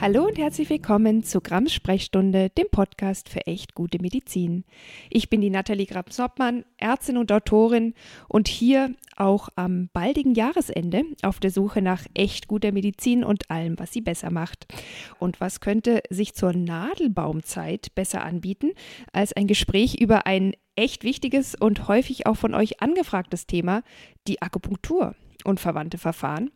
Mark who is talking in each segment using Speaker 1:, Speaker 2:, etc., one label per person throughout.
Speaker 1: Hallo und herzlich willkommen zu Grams Sprechstunde, dem Podcast für echt gute Medizin. Ich bin die Nathalie Grams-Hoppmann, Ärztin und Autorin und hier auch am baldigen Jahresende auf der Suche nach echt guter Medizin und allem, was sie besser macht. Und was könnte sich zur Nadelbaumzeit besser anbieten als ein Gespräch über ein echt wichtiges und häufig auch von euch angefragtes Thema, die Akupunktur und verwandte Verfahren?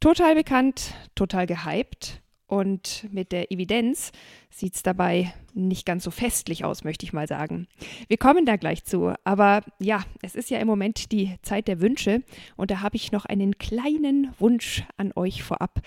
Speaker 1: Total bekannt, total gehypt und mit der Evidenz sieht es dabei nicht ganz so festlich aus, möchte ich mal sagen. Wir kommen da gleich zu. Aber ja, es ist ja im Moment die Zeit der Wünsche. Und da habe ich noch einen kleinen Wunsch an euch vorab.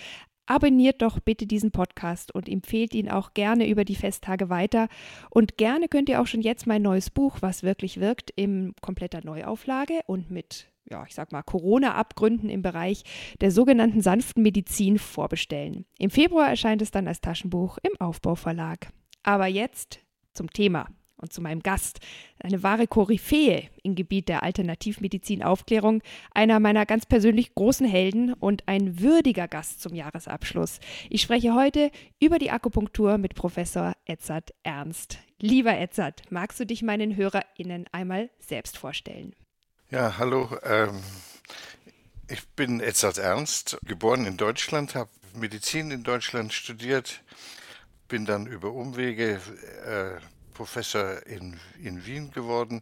Speaker 1: Abonniert doch bitte diesen Podcast und empfehlt ihn auch gerne über die Festtage weiter. Und gerne könnt ihr auch schon jetzt mein neues Buch, was wirklich wirkt, in kompletter Neuauflage und mit ja, ich sag mal, Corona-Abgründen im Bereich der sogenannten sanften Medizin vorbestellen. Im Februar erscheint es dann als Taschenbuch im Aufbauverlag. Aber jetzt zum Thema und zu meinem Gast, eine wahre Koryphäe im Gebiet der Alternativmedizin-Aufklärung, einer meiner ganz persönlich großen Helden und ein würdiger Gast zum Jahresabschluss. Ich spreche heute über die Akupunktur mit Professor Edzard Ernst. Lieber Edzard, magst du dich meinen HörerInnen einmal selbst vorstellen?
Speaker 2: Ja, hallo. Ähm, ich bin Edzard Ernst, geboren in Deutschland, habe Medizin in Deutschland studiert, bin dann über Umwege äh, Professor in, in Wien geworden.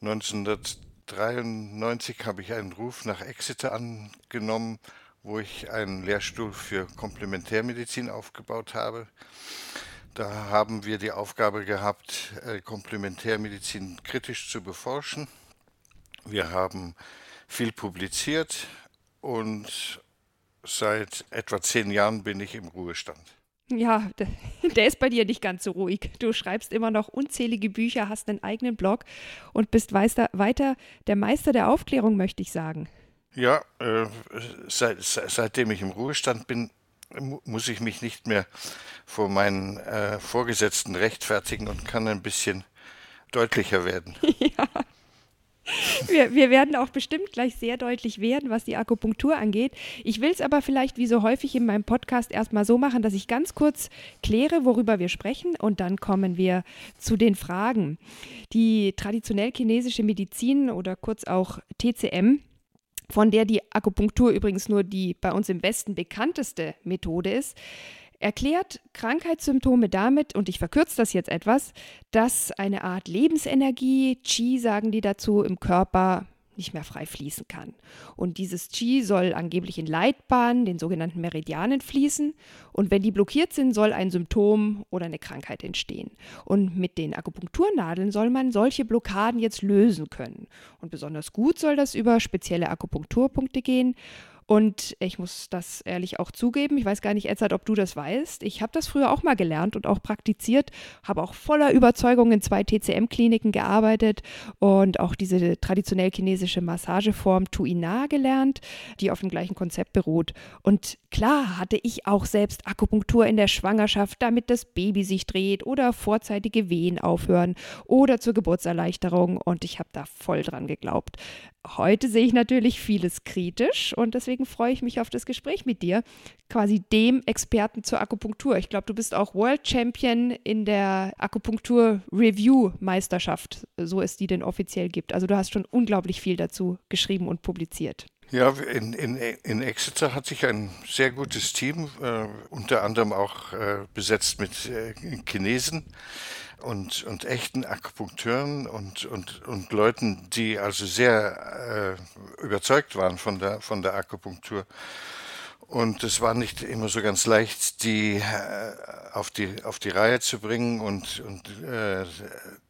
Speaker 2: 1993 habe ich einen Ruf nach Exeter angenommen, wo ich einen Lehrstuhl für Komplementärmedizin aufgebaut habe. Da haben wir die Aufgabe gehabt, äh, Komplementärmedizin kritisch zu beforschen wir haben viel publiziert und seit etwa zehn Jahren bin ich im Ruhestand.
Speaker 1: Ja, der ist bei dir nicht ganz so ruhig. Du schreibst immer noch unzählige Bücher, hast einen eigenen Blog und bist weiter der Meister der Aufklärung, möchte ich sagen.
Speaker 2: Ja, äh, seit, seitdem ich im Ruhestand bin, muss ich mich nicht mehr vor meinen äh, Vorgesetzten rechtfertigen und kann ein bisschen deutlicher werden.
Speaker 1: Ja, wir, wir, werden auch bestimmt gleich sehr deutlich werden, was die Akupunktur angeht. Ich will es aber vielleicht wie so häufig in meinem Podcast erstmal so machen, dass ich ganz kurz kläre, worüber wir sprechen und dann kommen wir zu den Fragen. Die traditionell chinesische Medizin oder kurz auch TCM von der die Akupunktur übrigens nur die bei uns im Westen bekannteste Methode ist, erklärt Krankheitssymptome damit, und ich verkürze das jetzt etwas, dass eine Art Lebensenergie, Qi sagen die dazu, im Körper nicht mehr frei fließen kann. Und dieses Qi soll angeblich in Leitbahnen, den sogenannten Meridianen, fließen. Und wenn die blockiert sind, soll ein Symptom oder eine Krankheit entstehen. Und mit den Akupunkturnadeln soll man solche Blockaden jetzt lösen können. Und besonders gut soll das über spezielle Akupunkturpunkte gehen. Und ich muss das ehrlich auch zugeben, ich weiß gar nicht, Edzard, ob du das weißt. Ich habe das früher auch mal gelernt und auch praktiziert, habe auch voller Überzeugung in zwei TCM-Kliniken gearbeitet und auch diese traditionell chinesische Massageform Tuina gelernt, die auf dem gleichen Konzept beruht. Und klar hatte ich auch selbst Akupunktur in der Schwangerschaft, damit das Baby sich dreht oder vorzeitige Wehen aufhören oder zur Geburtserleichterung und ich habe da voll dran geglaubt. Heute sehe ich natürlich vieles kritisch und deswegen freue ich mich auf das Gespräch mit dir, quasi dem Experten zur Akupunktur. Ich glaube, du bist auch World Champion in der Akupunktur Review Meisterschaft, so es die denn offiziell gibt. Also du hast schon unglaublich viel dazu geschrieben und publiziert.
Speaker 2: Ja, in, in, in Exeter hat sich ein sehr gutes Team, äh, unter anderem auch äh, besetzt mit äh, Chinesen, und, und echten Akupunkteuren und, und, und Leuten, die also sehr äh, überzeugt waren von der, von der Akupunktur. Und es war nicht immer so ganz leicht, die äh, auf die, auf die Reihe zu bringen und, und äh,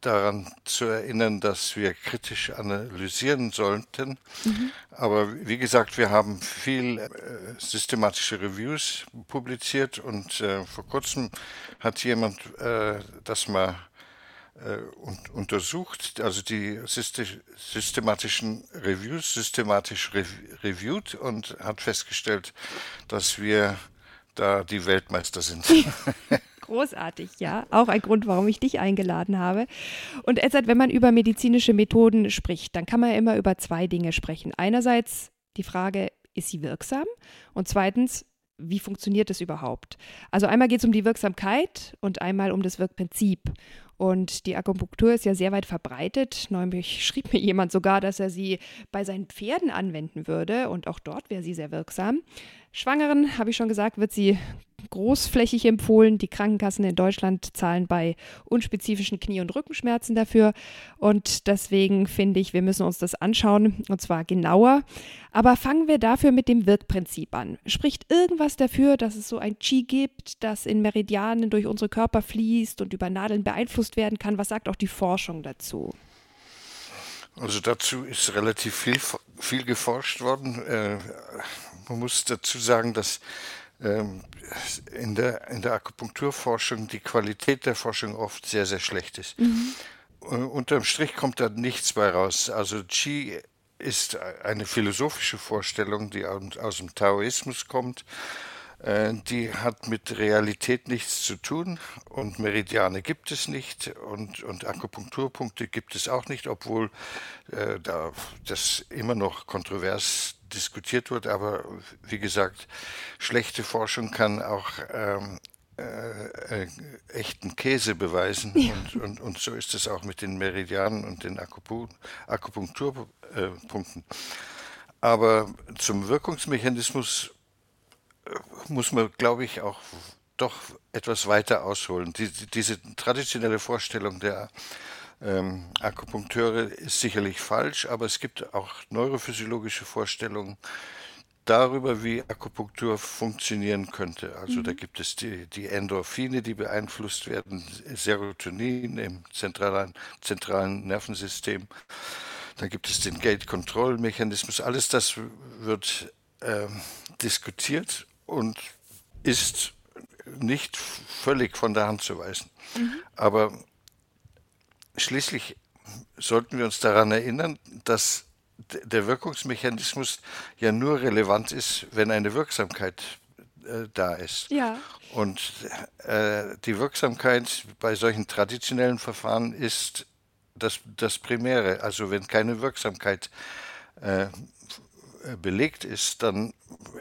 Speaker 2: daran zu erinnern, dass wir kritisch analysieren sollten. Mhm. Aber wie gesagt, wir haben viel äh, systematische Reviews publiziert und äh, vor kurzem hat jemand äh, das mal und, untersucht, also die systematischen Reviews systematisch rev reviewed und hat festgestellt, dass wir da die Weltmeister sind.
Speaker 1: Großartig, ja. Auch ein Grund, warum ich dich eingeladen habe. Und Edzard, wenn man über medizinische Methoden spricht, dann kann man immer über zwei Dinge sprechen. Einerseits die Frage, ist sie wirksam? Und zweitens, wie funktioniert es überhaupt? Also einmal geht es um die Wirksamkeit und einmal um das Wirkprinzip. Und die Akupunktur ist ja sehr weit verbreitet. Neulich schrieb mir jemand sogar, dass er sie bei seinen Pferden anwenden würde. Und auch dort wäre sie sehr wirksam. Schwangeren, habe ich schon gesagt, wird sie großflächig empfohlen. Die Krankenkassen in Deutschland zahlen bei unspezifischen Knie- und Rückenschmerzen dafür. Und deswegen finde ich, wir müssen uns das anschauen und zwar genauer. Aber fangen wir dafür mit dem Wirkprinzip an. Spricht irgendwas dafür, dass es so ein Qi gibt, das in Meridianen durch unsere Körper fließt und über Nadeln beeinflusst werden kann? Was sagt auch die Forschung dazu?
Speaker 2: Also dazu ist relativ viel, viel geforscht worden. Äh, man muss dazu sagen, dass in der, in der Akupunkturforschung die Qualität der Forschung oft sehr, sehr schlecht ist. Mhm. Äh, unterm Strich kommt da nichts bei raus. Also Qi ist eine philosophische Vorstellung, die aus dem Taoismus kommt. Äh, die hat mit Realität nichts zu tun und Meridiane gibt es nicht und, und Akupunkturpunkte gibt es auch nicht, obwohl äh, da das immer noch kontrovers diskutiert wird. Aber wie gesagt, schlechte Forschung kann auch ähm, äh, äh, echten Käse beweisen. Ja. Und, und, und so ist es auch mit den Meridianen und den Akupunkturpunkten. Aber zum Wirkungsmechanismus äh, muss man, glaube ich, auch doch etwas weiter ausholen. Die, diese traditionelle Vorstellung der ähm, Akupunkteure ist sicherlich falsch, aber es gibt auch neurophysiologische Vorstellungen darüber, wie Akupunktur funktionieren könnte. Also mhm. da gibt es die, die, Endorphine, die beeinflusst werden, Serotonin im zentralen, zentralen Nervensystem. Dann gibt es den Gate-Control-Mechanismus. Alles das wird ähm, diskutiert und ist nicht völlig von der Hand zu weisen. Mhm. Aber schließlich sollten wir uns daran erinnern, dass der Wirkungsmechanismus ja nur relevant ist, wenn eine Wirksamkeit äh, da ist.
Speaker 1: Ja.
Speaker 2: Und äh, die Wirksamkeit bei solchen traditionellen Verfahren ist das, das Primäre. Also wenn keine Wirksamkeit äh, belegt ist, dann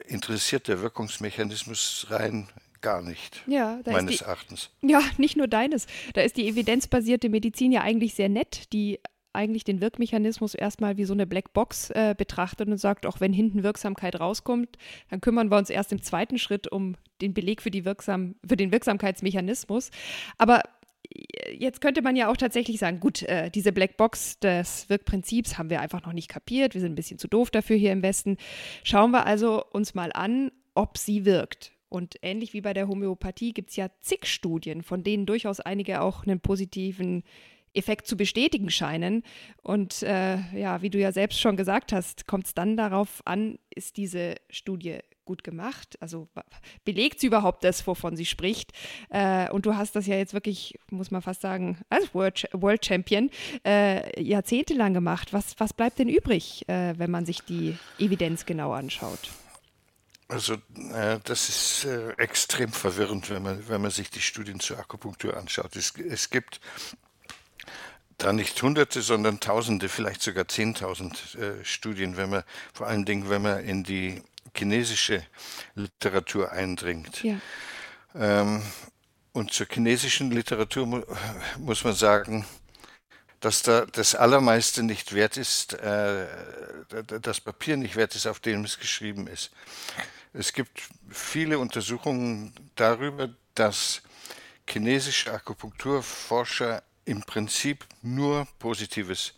Speaker 2: interessiert der Wirkungsmechanismus rein gar nicht.
Speaker 1: Ja,
Speaker 2: meines
Speaker 1: die,
Speaker 2: Erachtens.
Speaker 1: Ja, nicht nur deines. Da ist die evidenzbasierte Medizin ja eigentlich sehr nett, die eigentlich den Wirkmechanismus erstmal wie so eine Blackbox äh, betrachtet und sagt, auch wenn hinten Wirksamkeit rauskommt, dann kümmern wir uns erst im zweiten Schritt um den Beleg für, die Wirksam für den Wirksamkeitsmechanismus. Aber jetzt könnte man ja auch tatsächlich sagen, gut, äh, diese Blackbox des Wirkprinzips haben wir einfach noch nicht kapiert, wir sind ein bisschen zu doof dafür hier im Westen. Schauen wir also uns mal an, ob sie wirkt. Und ähnlich wie bei der Homöopathie gibt es ja zig Studien, von denen durchaus einige auch einen positiven Effekt zu bestätigen scheinen. Und äh, ja, wie du ja selbst schon gesagt hast, kommt es dann darauf an, ist diese Studie gut gemacht? Also belegt sie überhaupt das, wovon sie spricht? Äh, und du hast das ja jetzt wirklich, muss man fast sagen, als World, World Champion äh, jahrzehntelang gemacht. Was, was bleibt denn übrig, äh, wenn man sich die Evidenz genau anschaut?
Speaker 2: Also äh, das ist äh, extrem verwirrend, wenn man, wenn man sich die Studien zur Akupunktur anschaut. Es, es gibt da nicht Hunderte, sondern Tausende, vielleicht sogar Zehntausend äh, Studien, wenn man vor allen Dingen, wenn man in die chinesische Literatur eindringt. Ja. Ähm, und zur chinesischen Literatur mu muss man sagen, dass da das Allermeiste nicht wert ist, äh, das Papier nicht wert ist, auf dem es geschrieben ist. Es gibt viele Untersuchungen darüber, dass chinesische Akupunkturforscher im Prinzip nur Positives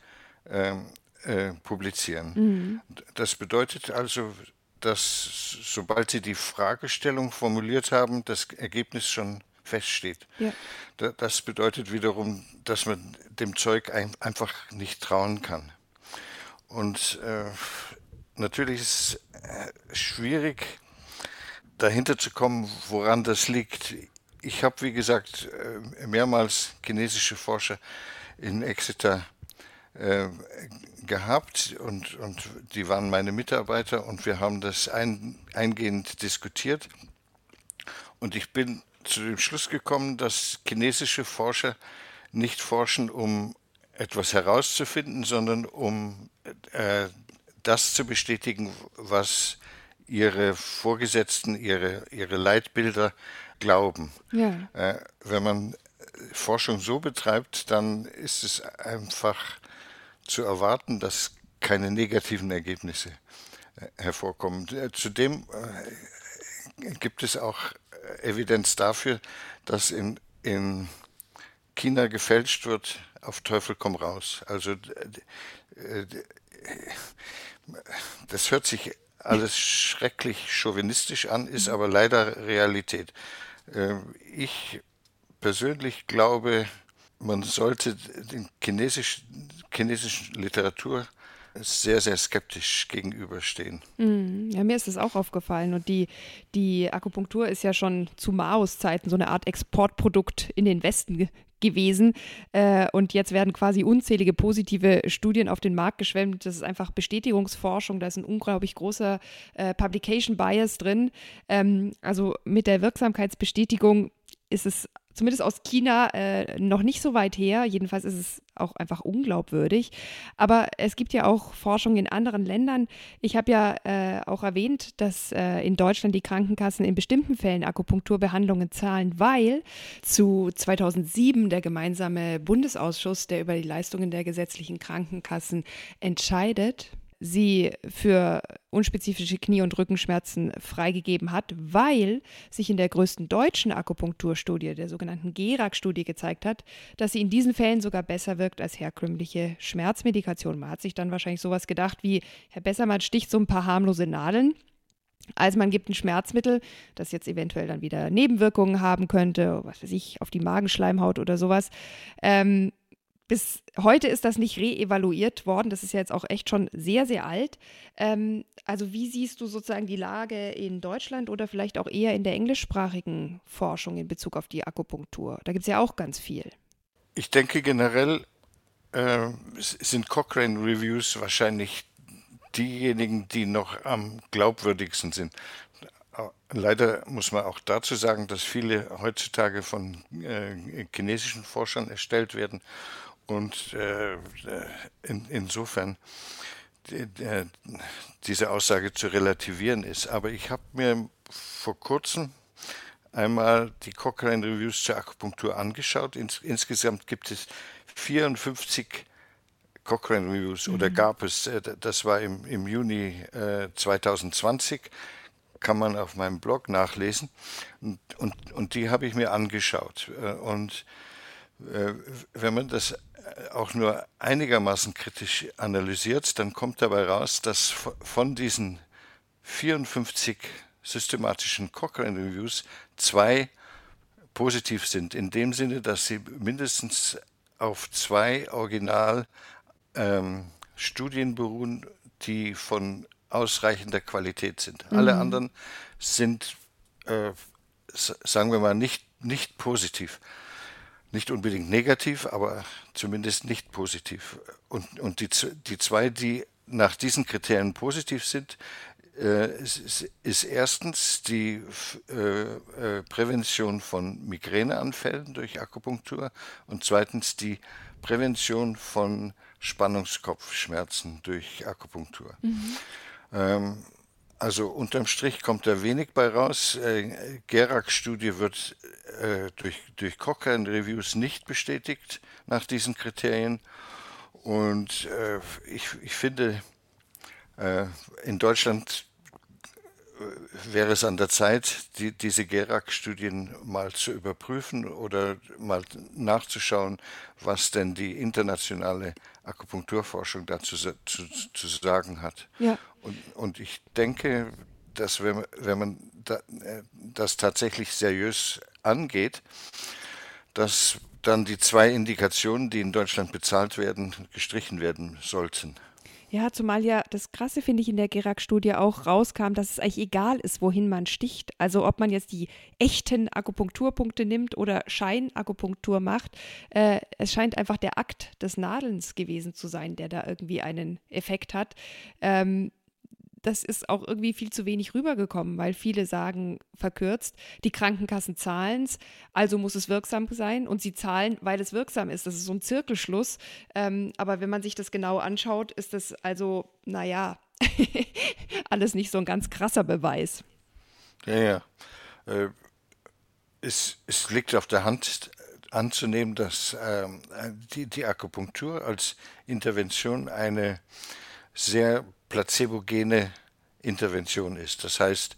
Speaker 2: ähm, äh, publizieren. Mhm. Das bedeutet also, dass sobald sie die Fragestellung formuliert haben, das Ergebnis schon feststeht. Ja. Das bedeutet wiederum, dass man dem Zeug ein, einfach nicht trauen kann. Und äh, natürlich ist es äh, schwierig, dahinter zu kommen, woran das liegt. Ich habe, wie gesagt, äh, mehrmals chinesische Forscher in Exeter äh, gehabt und, und die waren meine Mitarbeiter und wir haben das ein, eingehend diskutiert. Und ich bin zu dem Schluss gekommen, dass chinesische Forscher nicht forschen, um etwas herauszufinden, sondern um äh, das zu bestätigen, was ihre Vorgesetzten, ihre, ihre Leitbilder glauben. Ja. Äh, wenn man Forschung so betreibt, dann ist es einfach zu erwarten, dass keine negativen Ergebnisse äh, hervorkommen. Äh, zudem äh, gibt es auch Evidenz dafür, dass in, in China gefälscht wird, auf Teufel komm raus. Also das hört sich alles schrecklich chauvinistisch an, ist aber leider Realität. Ich persönlich glaube, man sollte den chinesischen, chinesischen Literatur sehr, sehr skeptisch gegenüberstehen.
Speaker 1: Mm, ja, mir ist das auch aufgefallen. Und die, die Akupunktur ist ja schon zu Maos Zeiten so eine Art Exportprodukt in den Westen gewesen. Äh, und jetzt werden quasi unzählige positive Studien auf den Markt geschwemmt. Das ist einfach Bestätigungsforschung. Da ist ein unglaublich großer äh, Publication Bias drin. Ähm, also mit der Wirksamkeitsbestätigung ist es zumindest aus China äh, noch nicht so weit her. Jedenfalls ist es auch einfach unglaubwürdig. Aber es gibt ja auch Forschung in anderen Ländern. Ich habe ja äh, auch erwähnt, dass äh, in Deutschland die Krankenkassen in bestimmten Fällen Akupunkturbehandlungen zahlen, weil zu 2007 der gemeinsame Bundesausschuss, der über die Leistungen der gesetzlichen Krankenkassen entscheidet, sie für unspezifische Knie- und Rückenschmerzen freigegeben hat, weil sich in der größten deutschen Akupunkturstudie, der sogenannten GERAC-Studie, gezeigt hat, dass sie in diesen Fällen sogar besser wirkt als herkömmliche Schmerzmedikation. Man hat sich dann wahrscheinlich sowas gedacht wie, Herr Bessermann sticht so ein paar harmlose Nadeln. Also man gibt ein Schmerzmittel, das jetzt eventuell dann wieder Nebenwirkungen haben könnte, was weiß ich, auf die Magenschleimhaut oder sowas. Ähm, bis heute ist das nicht reevaluiert worden. Das ist ja jetzt auch echt schon sehr, sehr alt. Ähm, also wie siehst du sozusagen die Lage in Deutschland oder vielleicht auch eher in der englischsprachigen Forschung in Bezug auf die Akupunktur? Da gibt es ja auch ganz viel.
Speaker 2: Ich denke generell äh, sind Cochrane Reviews wahrscheinlich diejenigen, die noch am glaubwürdigsten sind. Leider muss man auch dazu sagen, dass viele heutzutage von äh, chinesischen Forschern erstellt werden und äh, in, insofern die, die, diese Aussage zu relativieren ist. Aber ich habe mir vor kurzem einmal die Cochrane Reviews zur Akupunktur angeschaut. Ins, insgesamt gibt es 54 Cochrane Reviews mhm. oder gab es, äh, das war im, im Juni äh, 2020, kann man auf meinem Blog nachlesen. Und, und, und die habe ich mir angeschaut. Äh, und äh, wenn man das auch nur einigermaßen kritisch analysiert, dann kommt dabei raus, dass von diesen 54 systematischen Cochrane Reviews zwei positiv sind, in dem Sinne, dass sie mindestens auf zwei Original ähm, beruhen, die von ausreichender Qualität sind. Mhm. Alle anderen sind, äh, sagen wir mal, nicht, nicht positiv nicht unbedingt negativ, aber zumindest nicht positiv. Und, und die, die zwei, die nach diesen Kriterien positiv sind, äh, ist, ist, erstens die äh, äh, Prävention von Migräneanfällen durch Akupunktur und zweitens die Prävention von Spannungskopfschmerzen durch Akupunktur. Mhm. Ähm, also unterm Strich kommt da wenig bei raus. Äh, Gerak-Studie wird äh, durch, durch Cochrane-Reviews nicht bestätigt nach diesen Kriterien. Und äh, ich, ich finde, äh, in Deutschland wäre es an der Zeit, die, diese Gerak-Studien mal zu überprüfen oder mal nachzuschauen, was denn die internationale Akupunkturforschung dazu zu, zu sagen hat. Ja. Und, und ich denke, dass wenn, wenn man da, äh, das tatsächlich seriös angeht, dass dann die zwei Indikationen, die in Deutschland bezahlt werden, gestrichen werden sollten.
Speaker 1: Ja, zumal ja das Krasse, finde ich, in der Gerak-Studie auch rauskam, dass es eigentlich egal ist, wohin man sticht. Also ob man jetzt die echten Akupunkturpunkte nimmt oder Scheinakupunktur macht. Äh, es scheint einfach der Akt des Nadelns gewesen zu sein, der da irgendwie einen Effekt hat. Ähm, das ist auch irgendwie viel zu wenig rübergekommen, weil viele sagen verkürzt, die Krankenkassen zahlen es, also muss es wirksam sein und sie zahlen, weil es wirksam ist. Das ist so ein Zirkelschluss. Ähm, aber wenn man sich das genau anschaut, ist das also, naja, alles nicht so ein ganz krasser Beweis.
Speaker 2: Ja, ja. Äh, es, es liegt auf der Hand anzunehmen, dass ähm, die, die Akupunktur als Intervention eine sehr placebogene Intervention ist. Das heißt,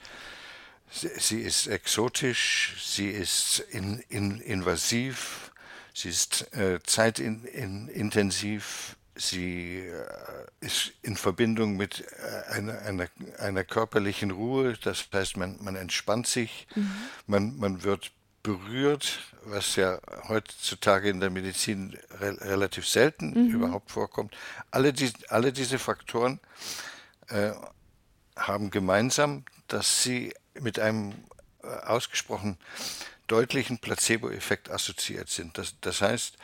Speaker 2: sie ist exotisch, sie ist in, in, invasiv, sie ist äh, zeitintensiv, sie äh, ist in Verbindung mit äh, einer, einer, einer, körperlichen Ruhe, das heißt, man, man entspannt sich, mhm. man, man wird berührt, was ja heutzutage in der Medizin re relativ selten mhm. überhaupt vorkommt. Alle, die, alle diese Faktoren äh, haben gemeinsam, dass sie mit einem äh, ausgesprochen deutlichen Placebo-Effekt assoziiert sind. Das, das heißt,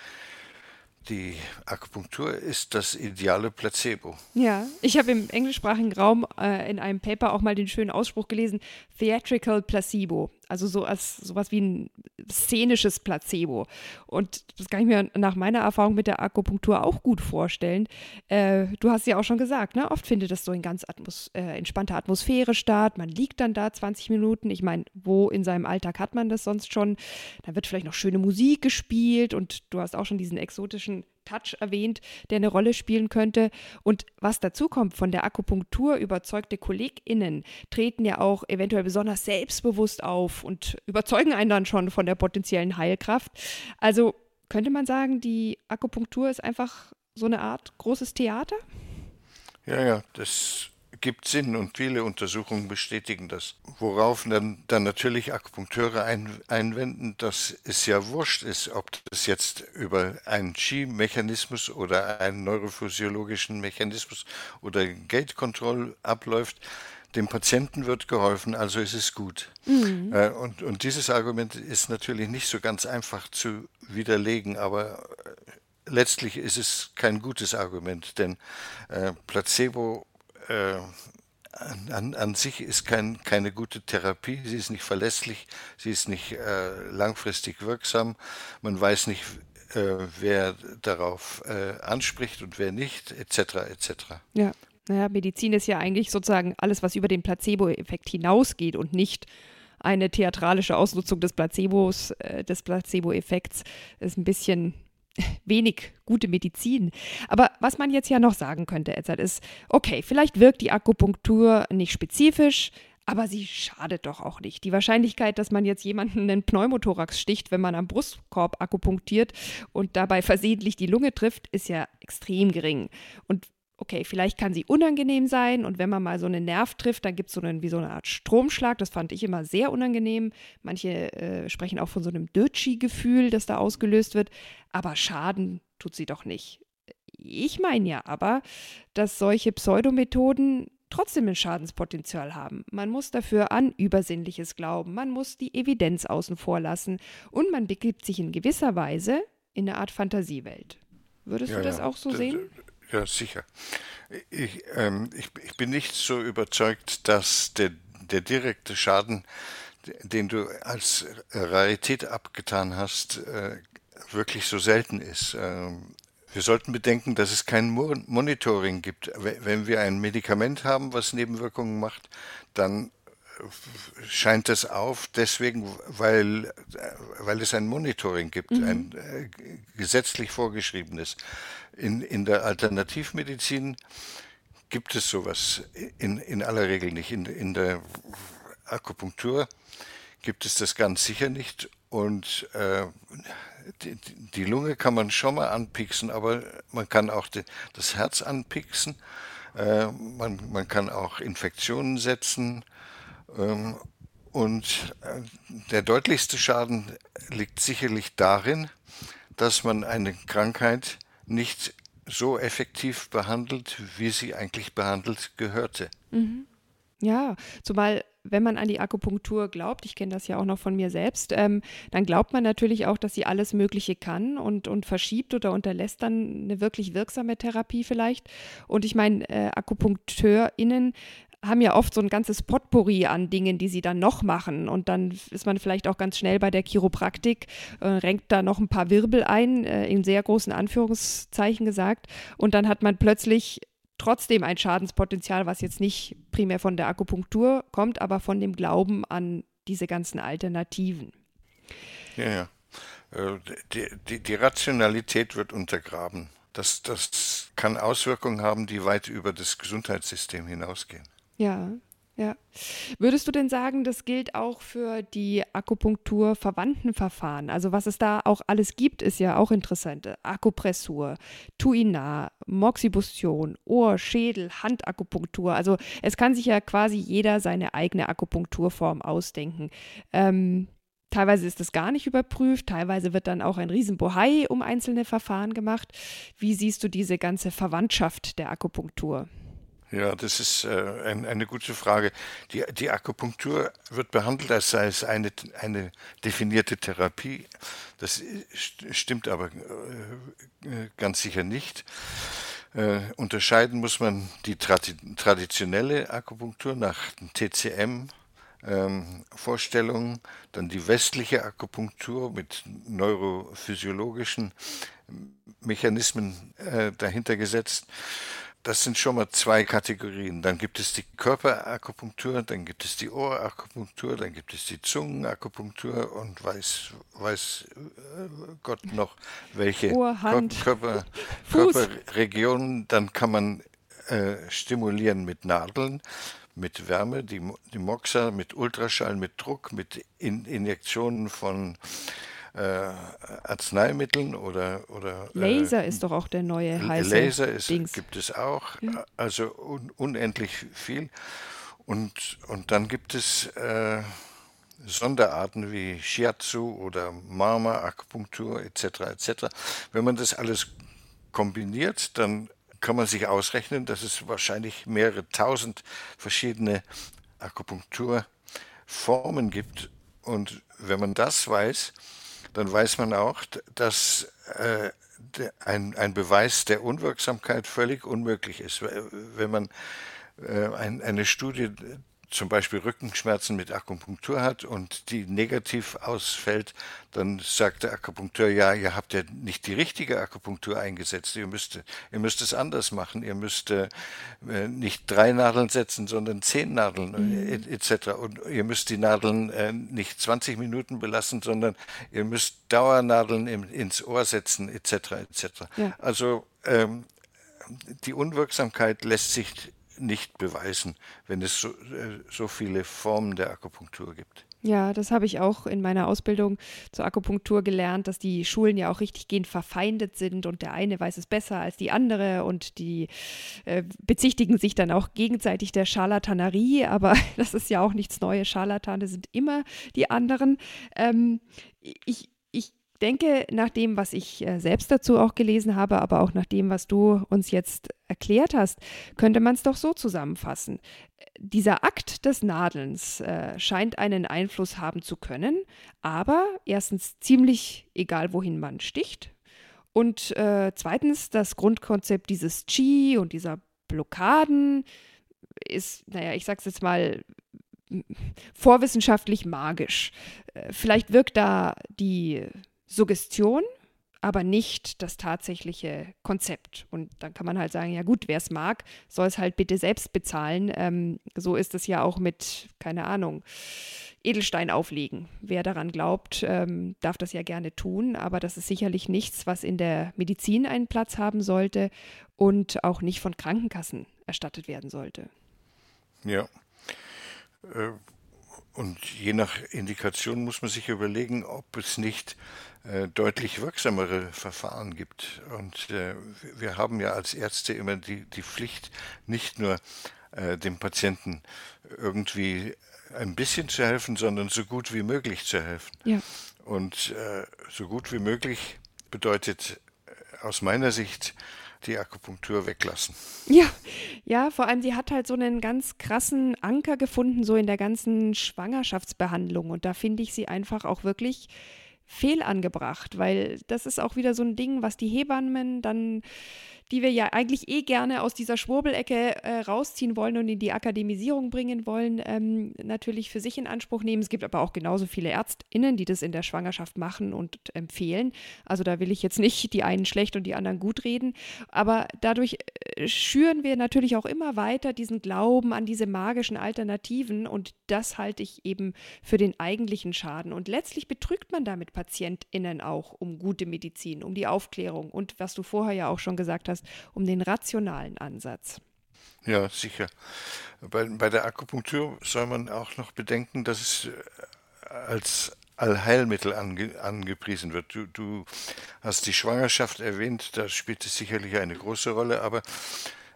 Speaker 2: die Akupunktur ist das ideale Placebo.
Speaker 1: Ja, ich habe im englischsprachigen Raum äh, in einem Paper auch mal den schönen Ausspruch gelesen: Theatrical Placebo. Also so als sowas wie ein szenisches Placebo. Und das kann ich mir nach meiner Erfahrung mit der Akupunktur auch gut vorstellen. Äh, du hast ja auch schon gesagt, ne? oft findet das so in ganz Atmos äh, entspannter Atmosphäre statt. Man liegt dann da 20 Minuten. Ich meine, wo in seinem Alltag hat man das sonst schon? Da wird vielleicht noch schöne Musik gespielt und du hast auch schon diesen exotischen Touch erwähnt, der eine Rolle spielen könnte. Und was dazu kommt, von der Akupunktur überzeugte KollegInnen treten ja auch eventuell besonders selbstbewusst auf und überzeugen einen dann schon von der potenziellen Heilkraft. Also könnte man sagen, die Akupunktur ist einfach so eine Art großes Theater?
Speaker 2: Ja, ja, das gibt Sinn und viele Untersuchungen bestätigen das. Worauf dann, dann natürlich Akupunkteure ein, einwenden, dass es ja wurscht ist, ob das jetzt über einen Chi-Mechanismus oder einen neurophysiologischen Mechanismus oder Gate-Control abläuft. Dem Patienten wird geholfen, also ist es gut. Mhm. Äh, und, und dieses Argument ist natürlich nicht so ganz einfach zu widerlegen, aber äh, letztlich ist es kein gutes Argument, denn äh, Placebo äh, an, an, sich ist kein, keine gute Therapie, sie ist nicht verlässlich, sie ist nicht äh, langfristig wirksam, man weiß nicht, äh, wer darauf äh, anspricht und wer nicht, etc. etc.
Speaker 1: Ja, naja, Medizin ist ja eigentlich sozusagen alles, was über den Placebo-Effekt hinausgeht und nicht eine theatralische Ausnutzung des Placebos, äh, des Placebo-Effekts, ist ein bisschen wenig gute Medizin. Aber was man jetzt ja noch sagen könnte, Edzard, ist, okay, vielleicht wirkt die Akupunktur nicht spezifisch, aber sie schadet doch auch nicht. Die Wahrscheinlichkeit, dass man jetzt jemanden einen Pneumothorax sticht, wenn man am Brustkorb akupunktiert und dabei versehentlich die Lunge trifft, ist ja extrem gering. Und okay, vielleicht kann sie unangenehm sein und wenn man mal so einen Nerv trifft, dann gibt es so einen, wie so eine Art Stromschlag. Das fand ich immer sehr unangenehm. Manche äh, sprechen auch von so einem Dötschi-Gefühl, das da ausgelöst wird. Aber Schaden tut sie doch nicht. Ich meine ja aber, dass solche Pseudomethoden trotzdem ein Schadenspotenzial haben. Man muss dafür an Übersinnliches glauben, man muss die Evidenz außen vor lassen und man begibt sich in gewisser Weise in eine Art Fantasiewelt. Würdest ja, du das auch so d sehen?
Speaker 2: Ja, sicher. Ich, ähm, ich, ich, bin nicht so überzeugt, dass der, der direkte Schaden, den du als Rarität abgetan hast, äh, wirklich so selten ist. Ähm, wir sollten bedenken, dass es kein Monitoring gibt. Wenn wir ein Medikament haben, was Nebenwirkungen macht, dann scheint es auf, deswegen, weil, weil es ein Monitoring gibt, mhm. ein äh, gesetzlich vorgeschriebenes. In, in der Alternativmedizin gibt es sowas in, in aller Regel nicht. In, in der Akupunktur gibt es das ganz sicher nicht. Und äh, die, die, Lunge kann man schon mal anpixen, aber man kann auch die, das Herz anpixen. Äh, man, man kann auch Infektionen setzen. Ähm, und äh, der deutlichste Schaden liegt sicherlich darin, dass man eine Krankheit nicht so effektiv behandelt, wie sie eigentlich behandelt gehörte.
Speaker 1: Mhm. Ja, zumal wenn man an die Akupunktur glaubt, ich kenne das ja auch noch von mir selbst, ähm, dann glaubt man natürlich auch, dass sie alles Mögliche kann und, und verschiebt oder unterlässt dann eine wirklich wirksame Therapie vielleicht. Und ich meine, äh, AkupunkteurInnen haben ja oft so ein ganzes Potpourri an Dingen, die sie dann noch machen. Und dann ist man vielleicht auch ganz schnell bei der Chiropraktik, äh, renkt da noch ein paar Wirbel ein, äh, in sehr großen Anführungszeichen gesagt. Und dann hat man plötzlich trotzdem ein Schadenspotenzial, was jetzt nicht primär von der Akupunktur kommt, aber von dem Glauben an diese ganzen Alternativen.
Speaker 2: Ja, ja. Äh, die, die, die Rationalität wird untergraben. Das, das kann Auswirkungen haben, die weit über das Gesundheitssystem hinausgehen.
Speaker 1: Ja, ja. Würdest du denn sagen, das gilt auch für die Akupunktur-verwandten Verfahren? Also was es da auch alles gibt, ist ja auch interessant. Akupressur, Tuinar, Moxibustion, Ohr, Schädel, Handakupunktur. Also es kann sich ja quasi jeder seine eigene Akupunkturform ausdenken. Ähm, Teilweise ist das gar nicht überprüft, teilweise wird dann auch ein Riesenbohai um einzelne Verfahren gemacht. Wie siehst du diese ganze Verwandtschaft der Akupunktur?
Speaker 2: Ja, das ist äh, ein, eine gute Frage. Die, die Akupunktur wird behandelt, als sei es eine, eine definierte Therapie. Das stimmt aber äh, ganz sicher nicht. Äh, unterscheiden muss man die tradi traditionelle Akupunktur nach TCM, ähm, Vorstellungen, dann die westliche Akupunktur mit neurophysiologischen Mechanismen äh, dahinter gesetzt das sind schon mal zwei Kategorien. Dann gibt es die Körperakupunktur, dann gibt es die Ohrakupunktur, dann gibt es die Zungenakupunktur und weiß, weiß äh, Gott noch, welche
Speaker 1: Ohr,
Speaker 2: Körper, Körperregionen. Dann kann man äh, stimulieren mit Nadeln, mit Wärme, die, die Moxa, mit Ultraschall, mit Druck, mit In Injektionen von äh, Arzneimitteln oder. oder
Speaker 1: äh, Laser äh, ist doch auch der neue heiße
Speaker 2: Laser ist, gibt es auch, ja. also un, unendlich viel. Und, und dann gibt es äh, Sonderarten wie Shiatsu oder Marma, Akupunktur etc. etc. Wenn man das alles kombiniert, dann kann man sich ausrechnen, dass es wahrscheinlich mehrere tausend verschiedene Akupunkturformen gibt. Und wenn man das weiß, dann weiß man auch, dass äh, ein, ein Beweis der Unwirksamkeit völlig unmöglich ist. Wenn man äh, ein, eine Studie zum Beispiel Rückenschmerzen mit Akupunktur hat und die negativ ausfällt, dann sagt der Akupunkteur, ja, ihr habt ja nicht die richtige Akupunktur eingesetzt, ihr müsst, ihr müsst es anders machen, ihr müsst äh, nicht drei Nadeln setzen, sondern zehn Nadeln mhm. etc. Und ihr müsst die Nadeln äh, nicht 20 Minuten belassen, sondern ihr müsst Dauernadeln im, ins Ohr setzen etc. etc. Ja. Also ähm, die Unwirksamkeit lässt sich nicht beweisen, wenn es so, äh, so viele Formen der Akupunktur gibt.
Speaker 1: Ja, das habe ich auch in meiner Ausbildung zur Akupunktur gelernt, dass die Schulen ja auch richtiggehend verfeindet sind und der eine weiß es besser als die andere und die äh, bezichtigen sich dann auch gegenseitig der Scharlatanerie, aber das ist ja auch nichts Neues. Scharlatane sind immer die anderen. Ähm, ich denke, nach dem, was ich äh, selbst dazu auch gelesen habe, aber auch nach dem, was du uns jetzt erklärt hast, könnte man es doch so zusammenfassen. Dieser Akt des Nadelns äh, scheint einen Einfluss haben zu können, aber erstens ziemlich egal, wohin man sticht. Und äh, zweitens, das Grundkonzept dieses Qi und dieser Blockaden ist, naja, ich sag's jetzt mal, vorwissenschaftlich magisch. Äh, vielleicht wirkt da die Suggestion, aber nicht das tatsächliche Konzept. Und dann kann man halt sagen, ja gut, wer es mag, soll es halt bitte selbst bezahlen. Ähm, so ist es ja auch mit, keine Ahnung, Edelstein auflegen. Wer daran glaubt, ähm, darf das ja gerne tun, aber das ist sicherlich nichts, was in der Medizin einen Platz haben sollte und auch nicht von Krankenkassen erstattet werden sollte.
Speaker 2: Ja. Äh, und je nach Indikation muss man sich überlegen, ob es nicht äh, deutlich wirksamere Verfahren gibt. Und äh, wir haben ja als Ärzte immer die, die Pflicht, nicht nur äh, dem Patienten irgendwie ein bisschen zu helfen, sondern so gut wie möglich zu helfen. Ja. Und äh, so gut wie möglich bedeutet äh, aus meiner Sicht die Akupunktur weglassen.
Speaker 1: Ja, ja, vor allem die hat halt so einen ganz krassen Anker gefunden, so in der ganzen Schwangerschaftsbehandlung. Und da finde ich sie einfach auch wirklich fehlangebracht, weil das ist auch wieder so ein Ding, was die Hebammen dann die wir ja eigentlich eh gerne aus dieser Schwurbelecke äh, rausziehen wollen und in die Akademisierung bringen wollen, ähm, natürlich für sich in Anspruch nehmen. Es gibt aber auch genauso viele ÄrztInnen, die das in der Schwangerschaft machen und empfehlen. Also da will ich jetzt nicht die einen schlecht und die anderen gut reden. Aber dadurch äh, schüren wir natürlich auch immer weiter diesen Glauben an diese magischen Alternativen und das halte ich eben für den eigentlichen Schaden. Und letztlich betrügt man damit PatientInnen auch um gute Medizin, um die Aufklärung und was du vorher ja auch schon gesagt hast, um den rationalen Ansatz.
Speaker 2: Ja, sicher. Bei, bei der Akupunktur soll man auch noch bedenken, dass es äh, als Allheilmittel ange, angepriesen wird. Du, du, hast die Schwangerschaft erwähnt, da spielt es sicherlich eine große Rolle, aber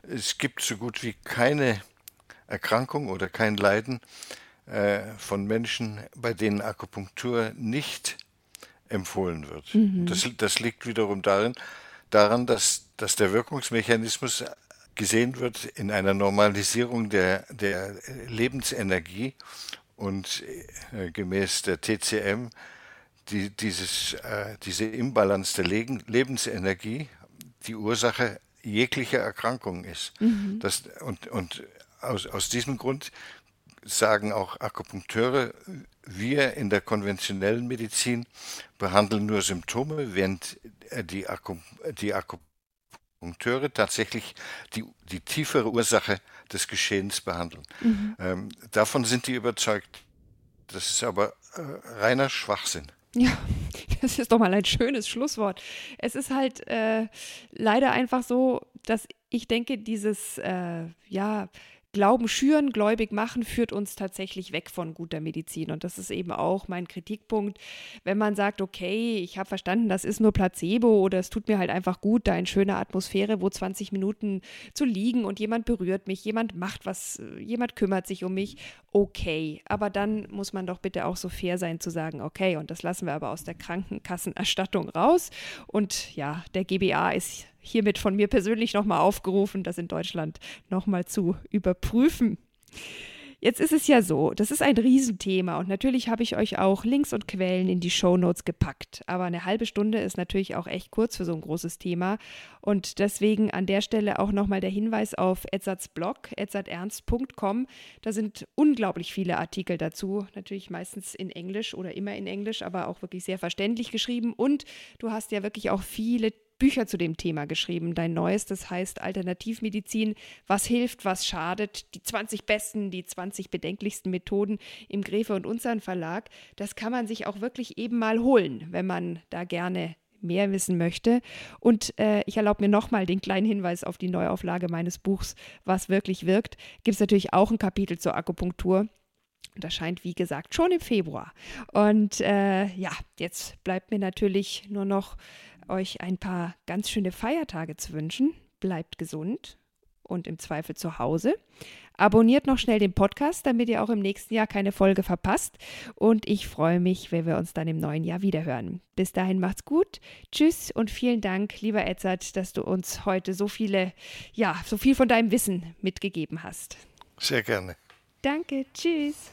Speaker 2: es gibt so gut wie keine Erkrankung oder kein Leiden äh, von Menschen, bei denen Akupunktur nicht empfohlen wird. Mhm. Das, das, liegt wiederum darin, daran, dass, dass der Wirkungsmechanismus gesehen wird in einer Normalisierung der, der Lebensenergie und äh, gemäß der TCM die, dieses, äh, diese Imbalance der Legen, Lebensenergie die Ursache jeglicher Erkrankung ist. Mhm. Das, und und aus, aus diesem Grund sagen auch Akupunkteure, wir in der konventionellen Medizin behandeln nur Symptome, während die, Akku, die Akupunkteure tatsächlich die, die tiefere Ursache des Geschehens behandeln. Mhm. Ähm, davon sind die überzeugt. Das ist aber äh, reiner Schwachsinn.
Speaker 1: Ja, das ist doch mal ein schönes Schlusswort. Es ist halt äh, leider einfach so, dass ich denke, dieses, äh, ja, Glauben schüren, gläubig machen, führt uns tatsächlich weg von guter Medizin. Und das ist eben auch mein Kritikpunkt, wenn man sagt, okay, ich habe verstanden, das ist nur Placebo oder es tut mir halt einfach gut, da in schöner Atmosphäre, wo 20 Minuten zu liegen und jemand berührt mich, jemand macht was, jemand kümmert sich um mich, okay. Aber dann muss man doch bitte auch so fair sein zu sagen, okay, und das lassen wir aber aus der Krankenkassenerstattung raus. Und ja, der GBA ist hiermit von mir persönlich nochmal aufgerufen, das in Deutschland nochmal zu überprüfen. Jetzt ist es ja so, das ist ein Riesenthema und natürlich habe ich euch auch Links und Quellen in die Show Notes gepackt. Aber eine halbe Stunde ist natürlich auch echt kurz für so ein großes Thema und deswegen an der Stelle auch nochmal der Hinweis auf Edzards Blog, edzardernst.com. Da sind unglaublich viele Artikel dazu, natürlich meistens in Englisch oder immer in Englisch, aber auch wirklich sehr verständlich geschrieben und du hast ja wirklich auch viele Bücher zu dem Thema geschrieben. Dein neuestes heißt Alternativmedizin, was hilft, was schadet, die 20 besten, die 20 bedenklichsten Methoden im Gräfe und Unzern Verlag. Das kann man sich auch wirklich eben mal holen, wenn man da gerne mehr wissen möchte. Und äh, ich erlaube mir nochmal den kleinen Hinweis auf die Neuauflage meines Buchs, was wirklich wirkt. Gibt es natürlich auch ein Kapitel zur Akupunktur. Und das scheint, wie gesagt, schon im Februar. Und äh, ja, jetzt bleibt mir natürlich nur noch euch ein paar ganz schöne Feiertage zu wünschen. Bleibt gesund und im Zweifel zu Hause. Abonniert noch schnell den Podcast, damit ihr auch im nächsten Jahr keine Folge verpasst. Und ich freue mich, wenn wir uns dann im neuen Jahr wiederhören. Bis dahin macht's gut. Tschüss und vielen Dank, lieber Edzard, dass du uns heute so viele, ja, so viel von deinem Wissen mitgegeben hast.
Speaker 2: Sehr gerne.
Speaker 1: Danke. Tschüss.